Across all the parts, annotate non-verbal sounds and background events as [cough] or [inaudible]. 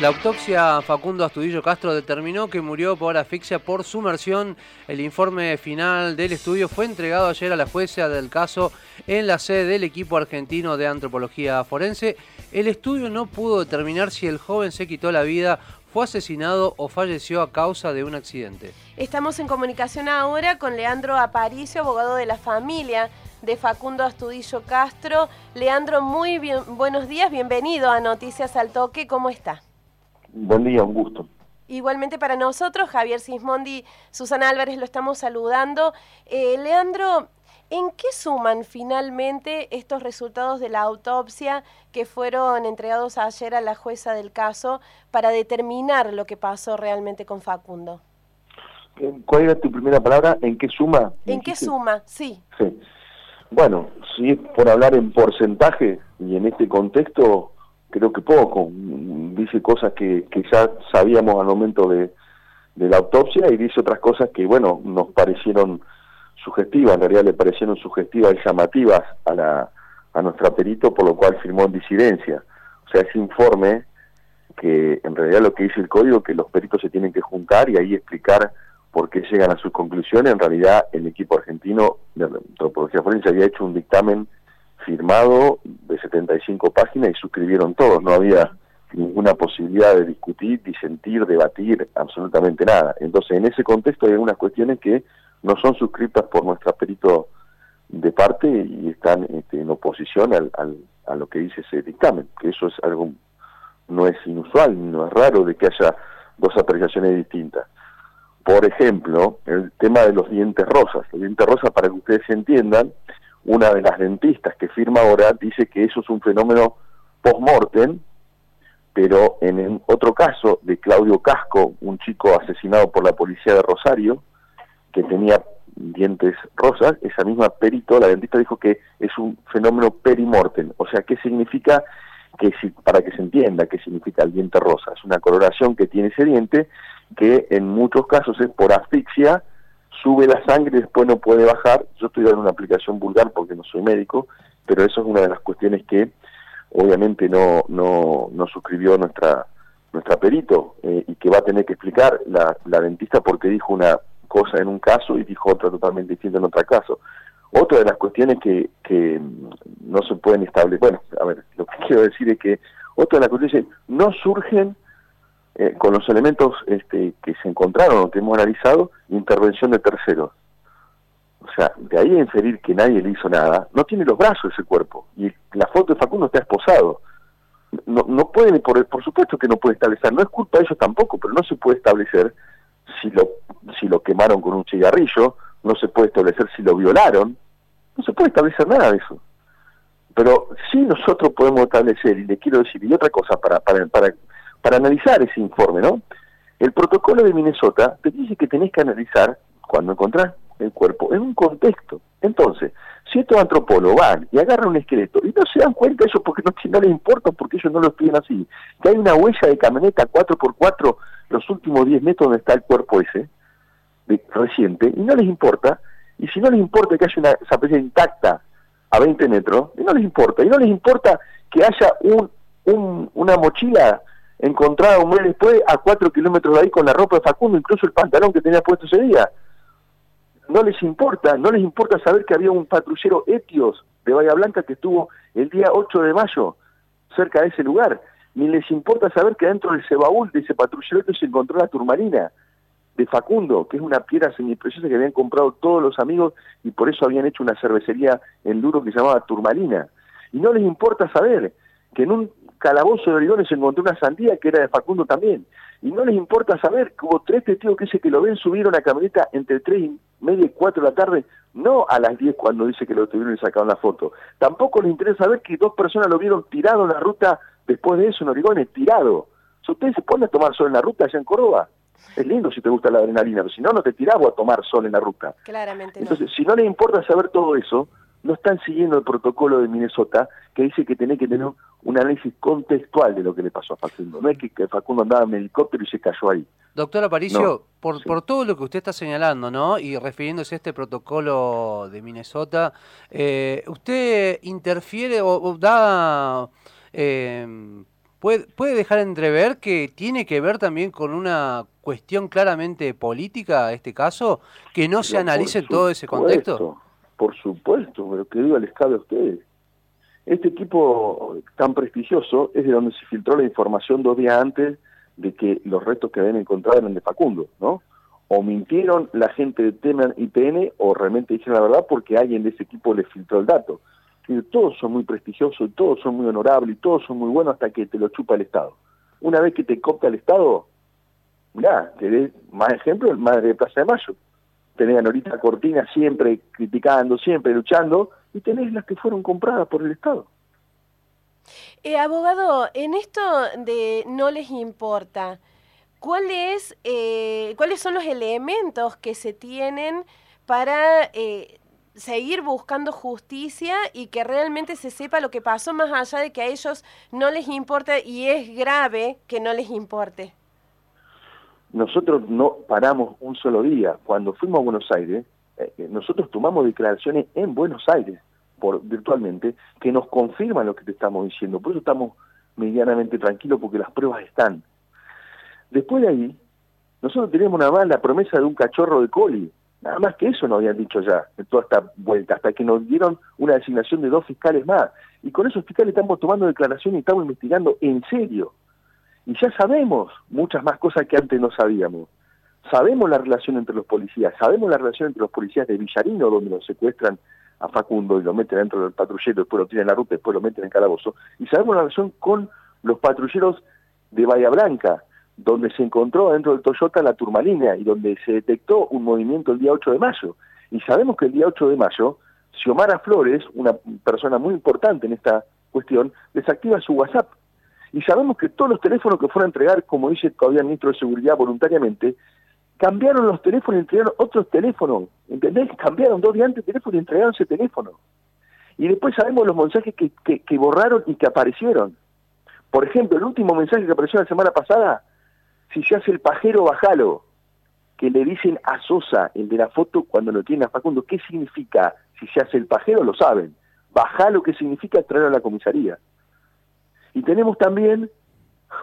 La autopsia Facundo Astudillo Castro determinó que murió por asfixia por sumersión. El informe final del estudio fue entregado ayer a la jueza del caso en la sede del equipo argentino de antropología forense. El estudio no pudo determinar si el joven se quitó la vida, fue asesinado o falleció a causa de un accidente. Estamos en comunicación ahora con Leandro Aparicio, abogado de la familia de Facundo Astudillo Castro. Leandro, muy bien, buenos días, bienvenido a Noticias al Toque, ¿cómo está? Buen día, un gusto. Igualmente para nosotros, Javier Sismondi, Susana Álvarez, lo estamos saludando. Eh, Leandro, ¿en qué suman finalmente estos resultados de la autopsia que fueron entregados ayer a la jueza del caso para determinar lo que pasó realmente con Facundo? ¿Cuál era tu primera palabra? ¿En qué suma? ¿En qué suma? Sí. Sí. Bueno, si es por hablar en porcentaje y en este contexto, creo que poco. Dice cosas que, que ya sabíamos al momento de, de, la autopsia y dice otras cosas que, bueno, nos parecieron sugestivas, en realidad le parecieron sugestivas y llamativas a, la, a nuestra perito, por lo cual firmó en disidencia. O sea, ese informe que en realidad lo que dice el código que los peritos se tienen que juntar y ahí explicar por qué llegan a sus conclusiones. En realidad, el equipo argentino de antropología forense había hecho un dictamen firmado de 75 páginas y suscribieron todos, no había ninguna posibilidad de discutir, disentir, debatir, absolutamente nada. Entonces, en ese contexto hay algunas cuestiones que no son suscritas por nuestro perito de parte y están este, en oposición al, a lo que dice ese dictamen, que eso es algo, no es inusual, no es raro de que haya dos apreciaciones distintas. Por ejemplo, el tema de los dientes rosas. Los dientes rosas, para que ustedes entiendan, una de las dentistas que firma ahora dice que eso es un fenómeno post-mortem, pero en otro caso de Claudio Casco, un chico asesinado por la policía de Rosario, que tenía dientes rosas, esa misma perito, la dentista dijo que es un fenómeno perimortem, o sea, ¿qué significa? que si, para que se entienda qué significa el diente rosa, es una coloración que tiene ese diente que en muchos casos es por asfixia sube la sangre y después no puede bajar. Yo estoy dando una aplicación vulgar porque no soy médico, pero eso es una de las cuestiones que obviamente no, no, no suscribió nuestra nuestra perito eh, y que va a tener que explicar la, la dentista porque dijo una cosa en un caso y dijo otra totalmente distinta en otro caso. Otra de las cuestiones que, que no se pueden establecer, bueno, a ver, lo que [laughs] quiero decir es que otra de las cuestiones no surgen eh, con los elementos este, que se encontraron que hemos analizado, intervención de terceros. O sea, de ahí a inferir que nadie le hizo nada, no tiene los brazos ese cuerpo. Y la foto de Facundo está esposado. No, no pueden, por, por supuesto que no puede establecer, no es culpa de ellos tampoco, pero no se puede establecer si lo, si lo quemaron con un cigarrillo, no se puede establecer si lo violaron, no se puede establecer nada de eso. Pero sí nosotros podemos establecer, y le quiero decir, y otra cosa para, para, para para analizar ese informe, ¿no? El protocolo de Minnesota te dice que tenés que analizar, cuando encontrás el cuerpo, en un contexto. Entonces, si estos antropólogos van y agarran un esqueleto y no se dan cuenta de eso porque [laughs] no, les importa, porque ellos no lo estudian así, que hay una huella de camioneta 4x4 los últimos 10 metros donde está el cuerpo ese, de, reciente, y no les importa, y si no les importa que haya una zapatilla intacta a 20 metros, y no les importa, y no les importa que haya un, una mochila encontrada un mes después a cuatro kilómetros de ahí con la ropa de Facundo, incluso el pantalón que tenía puesto ese día. No les importa, no les importa saber que había un patrullero etios de Bahía Blanca que estuvo el día 8 de mayo cerca de ese lugar. Ni les importa saber que dentro del cebaúl de ese patrullero etios se encontró la turmalina de Facundo, que es una piedra semipreciosa que habían comprado todos los amigos y por eso habían hecho una cervecería en Duro que se llamaba Turmalina. Y no les importa saber que en un calabozo de Origones encontró una sandía que era de Facundo también. Y no les importa saber que hubo tres testigos que dice que lo ven subir una camioneta entre tres y media y cuatro de la tarde, no a las diez cuando dice que lo tuvieron y sacaron la foto. Tampoco les interesa saber que dos personas lo vieron tirado en la ruta después de eso en Origones, tirado. Si ustedes se ponen a tomar sol en la ruta allá en Córdoba, es lindo si te gusta la adrenalina, pero si no, no te tiramos a tomar sol en la ruta. Claramente Entonces, si no les importa saber todo eso, no están siguiendo el protocolo de Minnesota que dice que tenés que tener un análisis contextual de lo que le pasó a Facundo. No es que, Facundo andaba en helicóptero y se cayó ahí. Doctor Aparicio, por, por todo lo que usted está señalando, ¿no? Y refiriéndose a este protocolo de Minnesota, eh, ¿usted interfiere o, da... Eh, puede, puede dejar entrever que tiene que ver también con una cuestión claramente política, este caso, que no se analice todo ese contexto? Por supuesto, pero que diga les cabe a ustedes. Este equipo tan prestigioso es de donde se filtró la información dos días antes de que los restos que habían encontrado eran de Facundo, ¿no? O mintieron la gente de Teman y PN o realmente dijeron la verdad porque alguien de ese equipo les filtró el dato. Todos son muy prestigiosos, todos son muy honorables, todos son muy buenos hasta que te lo chupa el Estado. Una vez que te copta el Estado, mirá, te más ejemplo el Madre de Plaza de Mayo. Tenés a Norita Cortina siempre criticando, siempre luchando, y tenés las que fueron compradas por el Estado. Eh, abogado, en esto de no les importa, ¿cuál es, eh, ¿cuáles son los elementos que se tienen para eh, seguir buscando justicia y que realmente se sepa lo que pasó más allá de que a ellos no les importa y es grave que no les importe? Nosotros no paramos un solo día. Cuando fuimos a Buenos Aires, eh, eh, nosotros tomamos declaraciones en Buenos Aires, por, virtualmente, que nos confirman lo que te estamos diciendo. Por eso estamos medianamente tranquilos, porque las pruebas están. Después de ahí, nosotros teníamos una más la promesa de un cachorro de coli. Nada más que eso nos habían dicho ya, en toda esta vuelta, hasta que nos dieron una designación de dos fiscales más. Y con esos fiscales estamos tomando declaraciones y estamos investigando en serio. Y ya sabemos muchas más cosas que antes no sabíamos. Sabemos la relación entre los policías, sabemos la relación entre los policías de Villarino, donde lo secuestran a Facundo y lo meten dentro del patrullero, después lo tiran en la ruta, después lo meten en calabozo, y sabemos la relación con los patrulleros de Bahía Blanca, donde se encontró dentro del Toyota la turmalina y donde se detectó un movimiento el día 8 de mayo. Y sabemos que el día 8 de mayo, Xiomara Flores, una persona muy importante en esta cuestión, desactiva su WhatsApp. Y sabemos que todos los teléfonos que fueron a entregar, como dice todavía el ministro de Seguridad voluntariamente, cambiaron los teléfonos y entregaron otros teléfonos, ¿entendés? Cambiaron dos días antes el teléfono y entregaron ese teléfono. Y después sabemos los mensajes que, que, borraron y que aparecieron. Por ejemplo, el último mensaje que apareció la semana pasada, si se hace el pajero, bajalo, que le dicen a Sosa, el de la foto, cuando lo tiene a Facundo, ¿qué significa? Si se hace el pajero, lo saben. Bajalo, ¿qué significa? Traerlo a la comisaría. Y tenemos también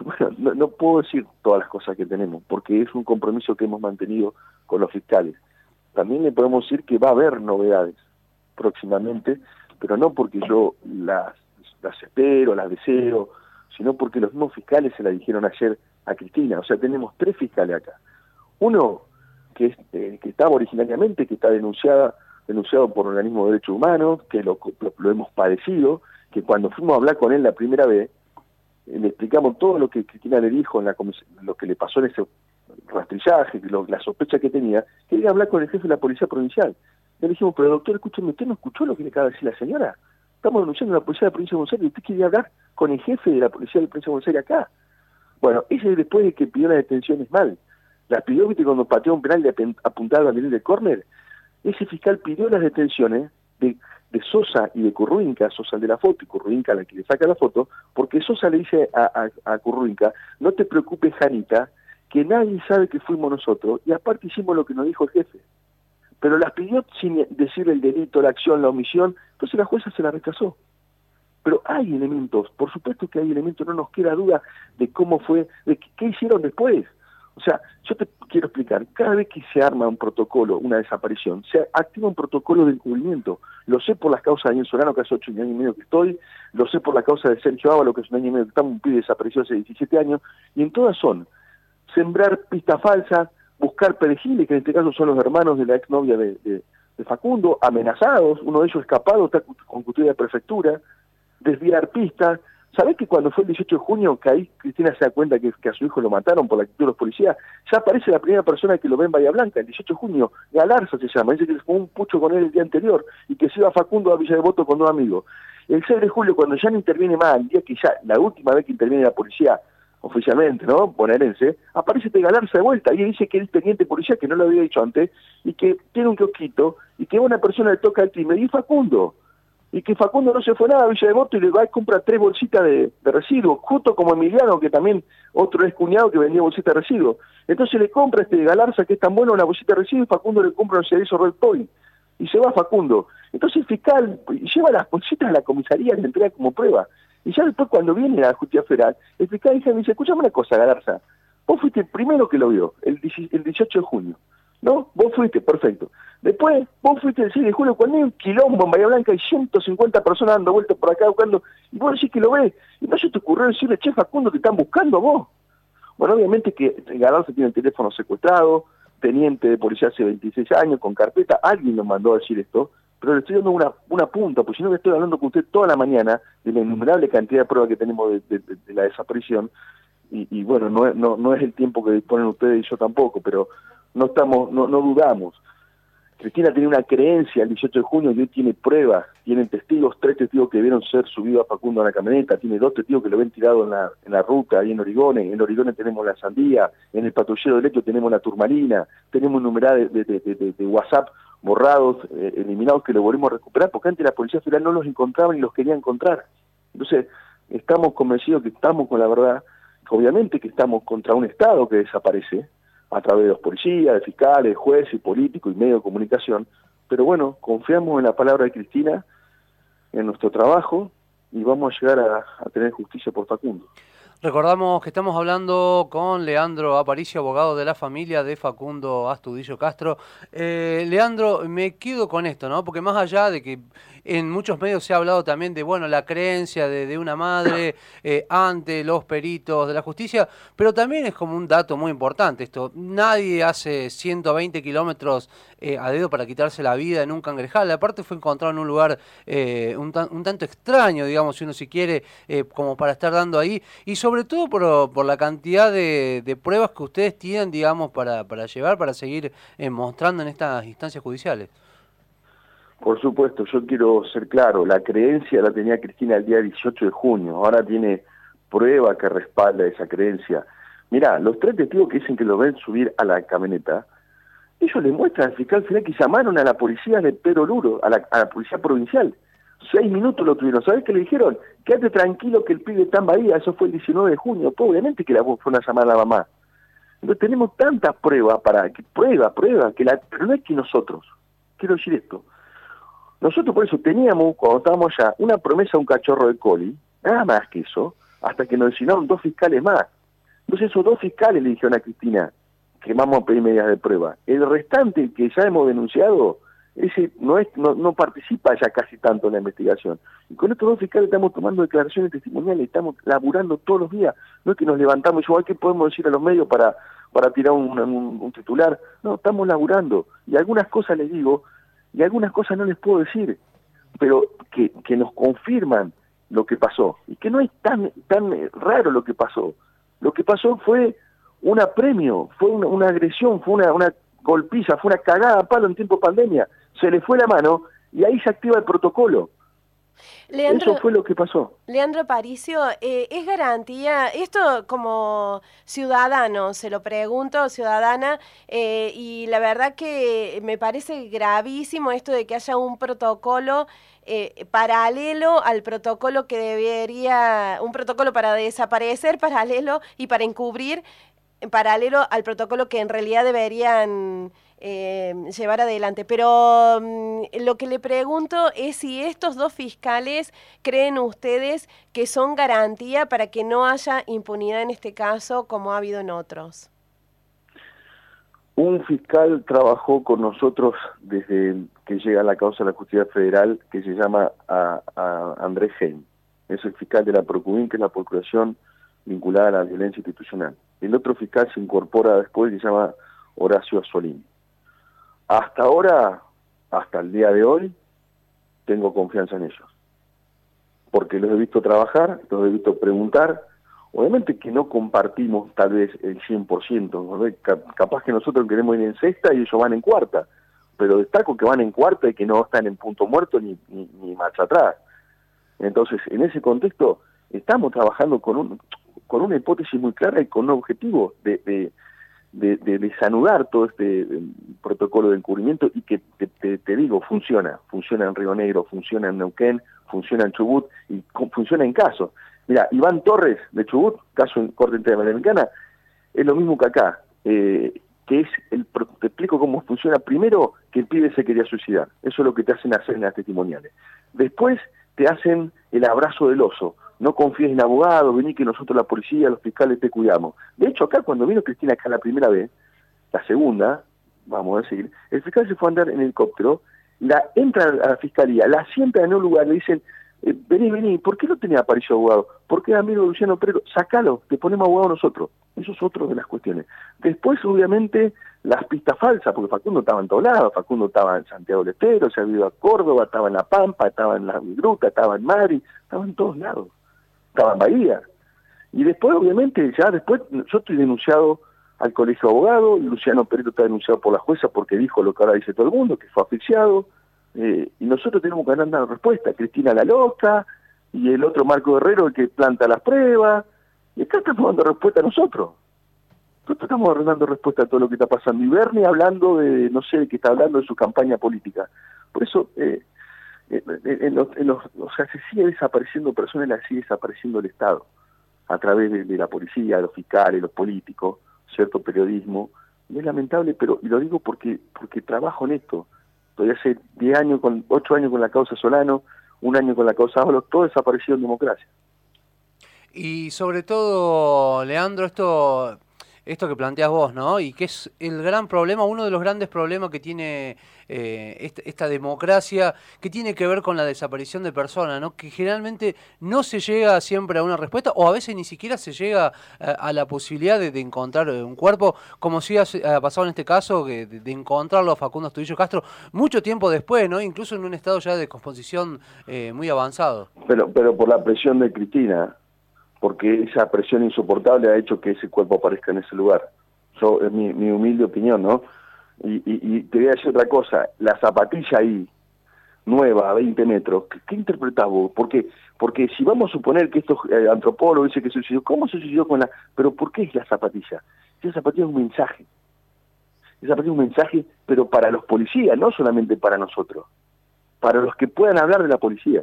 [laughs] bueno, no, puedo decir todas las cosas que tenemos, porque es un compromiso que hemos mantenido con los fiscales. También le podemos decir que va a haber novedades próximamente, pero no porque yo las, las espero, las deseo, sino porque los mismos fiscales se la dijeron ayer a Cristina. O sea, tenemos tres fiscales acá. Uno que, es, eh, que estaba originariamente, que está denunciada, denunciado por un organismo de derechos humanos, que lo, lo hemos padecido, que cuando fuimos a hablar con él la primera vez, le explicamos todo lo que Cristina le dijo, en la lo que le pasó en ese rastrillaje, la sospecha que tenía, quería hablar con el jefe de la policía provincial. Le dijimos, pero doctor, escúcheme, ¿usted no escuchó lo que le acaba de decir la señora? Estamos denunciando a la policía de la provincia de Buenos y usted quería hablar con el jefe de la policía de la provincia de Buenos acá. Bueno, ese después de que pidió las detenciones mal. Las pidió, viste, cuando pateó un penal de apuntado a nivel de córner. Ese fiscal pidió las detenciones de de Sosa y de Curruinca, Sosa el de la foto y Curruinca la que le saca la foto, porque Sosa le dice a, Curruinca, no te preocupes Janita, que nadie sabe que fuimos nosotros, y aparte hicimos lo que nos dijo el jefe. Pero las pidió sin decir el delito, la acción, la omisión, entonces la jueza se la rechazó. Pero hay elementos, por supuesto que hay elementos, no nos queda duda de cómo fue, de qué hicieron después. O sea, yo te quiero explicar, cada vez que se arma un protocolo, una desaparición, se activa un protocolo de encubrimiento. Lo sé por las causas de Daniel Solano, que hace ocho años y medio que estoy, lo sé por la causa de Sergio Ávalo, que es un año y medio que estamos un pibe desaparecido hace 17 años, y en todas son sembrar pistas falsas, buscar perejiles, que en este caso son los hermanos de la exnovia de, de, de Facundo, amenazados, uno de ellos escapado, está con custodia de prefectura, desviar pistas, ¿Sabés que cuando fue el 18 de junio, que ahí Cristina se da cuenta que, a su hijo lo mataron por la actitud de los policías, ya aparece la primera persona que lo ve en Bahía Blanca, el 18 de junio, Galarza se llama, dice que fue un pucho con él el día anterior y que se iba Facundo a Villa de Voto con dos amigos. El 6 de julio, cuando ya no interviene más, el día que ya, la última vez que interviene la policía oficialmente, ¿no? Bonaerense, aparece este Galarza de vuelta y dice que es teniente policía, que no lo había dicho antes, y que tiene un kiosquito y que una persona le toca el timbre y Facundo y que Facundo no se fue nada a Villa de Voto y le va a comprar tres bolsitas de, residuos, justo como Emiliano, que también otro es cuñado que vendía bolsitas de residuos. Entonces le compra este Galarza, que es tan bueno, una bolsita de residuos, y Facundo le compra un servicio Red Point. Y se va Facundo. Entonces el fiscal lleva las bolsitas a la comisaría y le entrega como prueba. Y ya después cuando viene la justicia federal, el fiscal dice, me dice, escuchame una cosa, Galarza, vos fuiste el primero que lo vio, el, 18 de junio, ¿no? Vos fuiste, perfecto. Después, vos fuiste el 6 de julio, cuando hay un quilombo en Bahía Blanca, hay 150 personas dando vueltas por acá buscando, y vos decís que lo ves, y no se te ocurrió decirle, che, Facundo, te están buscando a vos. Bueno, obviamente que Galarza tiene el teléfono secuestrado, teniente de policía hace 26 años, con carpeta, alguien nos mandó a decir esto, pero le estoy dando una, una punta, porque si no que estoy hablando con usted toda la mañana de la innumerable cantidad de pruebas que tenemos de, la desaparición, y, bueno, no, no, no es el tiempo que disponen ustedes y yo tampoco, pero no estamos, no, no dudamos. Cristina tiene una creencia el 18 de junio y hoy tiene pruebas, tienen testigos, tres testigos que vieron ser subido a Facundo a la camioneta, tiene dos testigos que lo ven tirado en la, en la ruta, ahí en Origone, en Origone tenemos la sandía, en el patrullero derecho tenemos la turmalina, tenemos un numeral de, de, WhatsApp borrados, eh, eliminados, que lo volvemos a recuperar, porque antes la Policía Federal no los encontraba ni los quería encontrar. Entonces, estamos convencidos que estamos con la verdad, obviamente que estamos contra un Estado que desaparece, a través de los policías, de fiscales, jueces, políticos y medios de comunicación. Pero bueno, confiamos en la palabra de Cristina, en nuestro trabajo y vamos a llegar a, tener justicia por Facundo. Recordamos que estamos hablando con Leandro Aparicio, abogado de la familia de Facundo Astudillo Castro. Eh, Leandro, me quedo con esto, ¿no? Porque más allá de que en muchos medios se ha hablado también de, bueno, la creencia de, una madre [coughs] eh, ante los peritos de la justicia, pero también es como un dato muy importante esto. Nadie hace 120 kilómetros eh, a dedo para quitarse la vida en un cangrejal. Aparte fue encontrado en un lugar eh, un, tanto extraño, digamos, si uno si quiere, como para estar dando ahí. Y sobre todo por, la cantidad de, pruebas que ustedes tienen, digamos, para, llevar, para seguir mostrando en estas instancias judiciales. Por supuesto, yo quiero ser claro, la creencia la tenía Cristina el día 18 de junio, ahora tiene prueba que respalda esa creencia. Mirá, los tres testigos que dicen que lo ven subir a la camioneta, ellos le muestran al fiscal final que llamaron a la policía de Pedro Luro, a la, policía provincial. Seis minutos lo tuvieron. ¿Sabés qué le dijeron? Quédate tranquilo que el pibe está en Bahía. Eso fue el 19 de junio. Pues obviamente que la fue una llamada a la mamá. Entonces tenemos tantas pruebas para que prueba, prueba, que la, pero no es que nosotros. Quiero decir esto. Nosotros por eso teníamos, cuando estábamos allá, una promesa a un cachorro de coli, nada más que eso, hasta que nos designaron dos fiscales más. Entonces esos dos fiscales le dijeron a Cristina que vamos a pedir medidas de prueba. El restante que ya hemos denunciado, ese no, es, no, participa ya casi tanto en la investigación. Y con estos dos fiscales estamos tomando declaraciones testimoniales, estamos laburando todos los días. No es que nos levantamos y que podemos decir a los medios para, para tirar un, un titular. No, estamos laburando. Y algunas cosas les digo y algunas cosas no les puedo decir, pero que, que nos confirman lo que pasó y que no es tan, tan raro lo que pasó. Lo que pasó fue un apremio, fue una, agresión, fue una, una golpiza, fue una cagada a palo en tiempo de pandemia. Se le fue la mano y ahí se activa el protocolo. Eso fue lo que pasó. Leandro Paricio, eh, ¿es garantía, esto como ciudadano, se lo pregunto, ciudadana, eh, y la verdad que me parece gravísimo esto de que haya un protocolo eh, paralelo al protocolo que debería, un protocolo para desaparecer [laughs] paralelo y para encubrir paralelo al protocolo que en realidad deberían eh, llevar adelante. Pero mm, lo que le pregunto es si estos dos fiscales creen ustedes que son garantía para que no haya impunidad en este caso como ha habido en otros. Un fiscal trabajó con nosotros desde que llega la causa de la justicia federal que se llama a, Andrés Heim. Es el fiscal de la Procubín, que es la Procuración vinculada a la violencia institucional. El otro fiscal se incorpora después y se llama Horacio Asolín. Hasta ahora, hasta el día de hoy, tengo confianza en ellos. Porque los he visto trabajar, los he visto preguntar. Obviamente que no compartimos tal vez el 100%. Capaz que nosotros queremos ir en sexta y ellos van en cuarta. Pero destaco que van en cuarta y que no están en punto muerto ni, ni, marcha atrás. Entonces, en ese contexto, estamos trabajando con, un, con una hipótesis muy clara y con un objetivo de, de, desanudar todo este eh, protocolo de encubrimiento y que te, digo, funciona. Funciona en Río Negro, funciona en Neuquén, funciona en Chubut y funciona en caso. Mira, Iván Torres de Chubut, caso en Corte Interamericana, es lo mismo que acá. Eh, que es, el, te explico cómo funciona. Primero, que el pibe se quería suicidar. Eso es lo que te hacen hacer en las testimoniales. Después, te hacen el abrazo del oso no confíes en abogados, vení que nosotros la policía, los fiscales te cuidamos. De hecho, acá cuando vino Cristina acá la primera vez, la segunda, vamos a decir, el fiscal se fue a andar en helicóptero, la entra a la fiscalía, la sienta en un lugar, le dicen, eh, vení, vení, ¿por qué no tenía Aparicio abogado? ¿Por qué amigo Luciano Pero Sacalo, te ponemos abogado nosotros. Eso es otro de las cuestiones. Después, obviamente, las pistas falsas, porque Facundo estaba en todos lados, Facundo estaba en Santiago del Estero, se había ido a Córdoba, estaba en La Pampa, estaba en La Gruta, estaba en Madrid, estaba en todos lados, estaba en Bahía. Y después, obviamente, ya después, yo estoy denunciado al colegio de abogados, Luciano Perito está denunciado por la jueza porque dijo lo que ahora dice todo el mundo, que fue asfixiado, eh, y nosotros tenemos que dar una respuesta, Cristina la loca, y el otro Marco Guerrero el que planta las pruebas, y acá estamos dando respuesta a nosotros. Nosotros estamos dando respuesta a todo lo que está pasando. Y Bernie hablando de, no sé, que está hablando de su campaña política. Por eso, eh, en los, en o sea, se sigue desapareciendo personas, la sigue desapareciendo el Estado, a través de, la policía, los fiscales, los políticos, cierto periodismo. Y es lamentable, pero y lo digo porque porque trabajo en esto. Estoy hace 10 años, con 8 años con la causa Solano, un año con la causa Ábalos, todo desapareció en democracia. Y sobre todo, Leandro, esto esto que planteas vos, ¿no? Y que es el gran problema, uno de los grandes problemas que tiene eh, esta, democracia, que tiene que ver con la desaparición de personas, ¿no? Que generalmente no se llega siempre a una respuesta, o a veces ni siquiera se llega a, la posibilidad de, encontrar un cuerpo, como si ha, pasado en este caso, de, de, encontrarlo a Facundo Astudillo Castro, mucho tiempo después, ¿no? Incluso en un estado ya de descomposición eh, muy avanzado. Pero, pero por la presión de Cristina, porque esa presión insoportable ha hecho que ese cuerpo aparezca en ese lugar. Es mi, humilde opinión, ¿no? Y, te voy a decir otra cosa, la zapatilla ahí, nueva, a 20 metros, ¿qué, qué interpretás vos? Porque, porque si vamos a suponer que estos eh, antropólogos dicen que se suicidó, ¿cómo se suicidó con la...? Pero ¿por qué es la zapatilla? Esa zapatilla es un mensaje. Esa zapatilla es un mensaje, pero para los policías, no solamente para nosotros. Para los que puedan hablar de la policía.